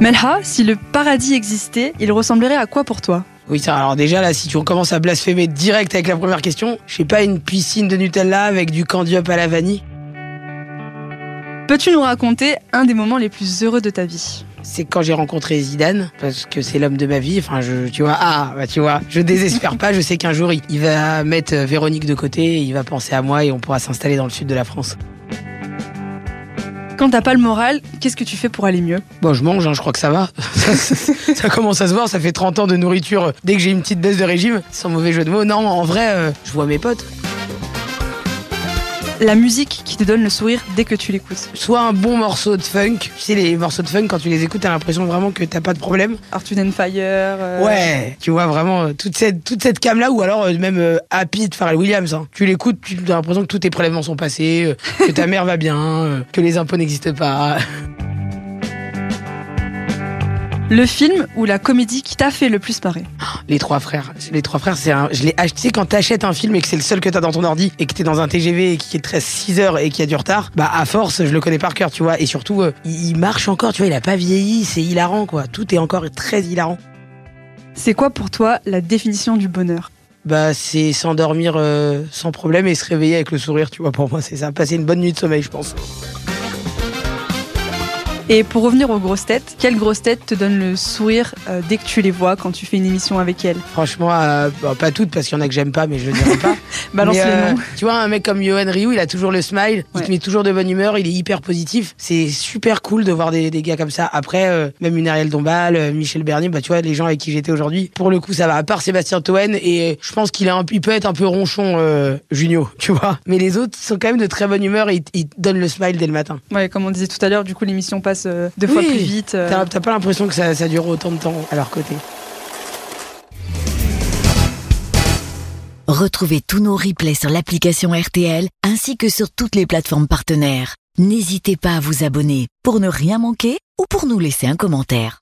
Melha, si le paradis existait, il ressemblerait à quoi pour toi? Oui, ça, alors déjà là, si tu commences à blasphémer direct avec la première question, je sais pas, une piscine de Nutella avec du candy up à la vanille Peux-tu nous raconter un des moments les plus heureux de ta vie? C'est quand j'ai rencontré Zidane, parce que c'est l'homme de ma vie. Enfin, je, tu vois, ah, bah, tu vois, je désespère pas. Je sais qu'un jour, il, il va mettre Véronique de côté, il va penser à moi et on pourra s'installer dans le sud de la France. Quand t'as pas le moral, qu'est-ce que tu fais pour aller mieux? Bon, je mange, hein, je crois que ça va. ça, commence à se voir, ça fait 30 ans de nourriture. Dès que j'ai une petite baisse de régime, sans mauvais jeu de mots, non, en vrai, euh, je vois mes potes la musique qui te donne le sourire dès que tu l'écoutes. Soit un bon morceau de funk. Tu sais, les morceaux de funk, quand tu les écoutes, t'as l'impression vraiment que t'as pas de problème. Arthur and Fire. Euh. Ouais, tu vois vraiment euh, toute cette, toute cette cam-là, ou alors euh, même Happy de Pharrell Williams. Hein. Tu l'écoutes, tu as l'impression que tous tes prélèvements sont passés, que ta mère va bien, que les impôts n'existent pas. Le film ou la comédie qui t'a fait le plus marrer Les Trois Frères. Les Trois Frères, c'est un. Je l'ai acheté quand t'achètes un film et que c'est le seul que t'as dans ton ordi et que t'es dans un TGV et qui est très 6 heures et qui a du retard. Bah, à force, je le connais par cœur, tu vois. Et surtout, euh, il marche encore, tu vois. Il a pas vieilli. C'est hilarant, quoi. Tout est encore très hilarant. C'est quoi pour toi la définition du bonheur bah c'est s'endormir euh, sans problème et se réveiller avec le sourire, tu vois. Pour moi, c'est ça. Passer une bonne nuit de sommeil, je pense. Et pour revenir aux grosses têtes, quelle grosse tête te donne le sourire euh, dès que tu les vois quand tu fais une émission avec elles? Franchement, euh, pas toutes parce qu'il y en a que j'aime pas, mais je le dirai pas. Balance les euh, noms. Tu vois, un mec comme Johan Ryu, il a toujours le smile, il te met toujours de bonne humeur, il est hyper positif. C'est super cool de voir des, des gars comme ça. Après, même une Ariel Dombal, Michel Bernier, bah tu vois, les gens avec qui j'étais aujourd'hui, pour le coup, ça va. À part Sébastien Toen, et je pense qu'il il peut être un peu ronchon, Junio, tu vois. Mais les autres sont quand même de très bonne humeur et ils donnent le smile dès le matin. Ouais, comme on disait tout à l'heure, du coup, l'émission passe deux fois plus vite. Euh. T'as pas l'impression que ça, ça dure autant de temps à leur côté. Retrouvez tous nos replays sur l'application RTL ainsi que sur toutes les plateformes partenaires. N'hésitez pas à vous abonner pour ne rien manquer ou pour nous laisser un commentaire.